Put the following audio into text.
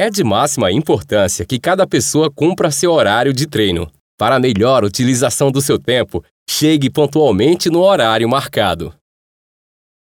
É de máxima importância que cada pessoa cumpra seu horário de treino. Para melhor utilização do seu tempo, chegue pontualmente no horário marcado.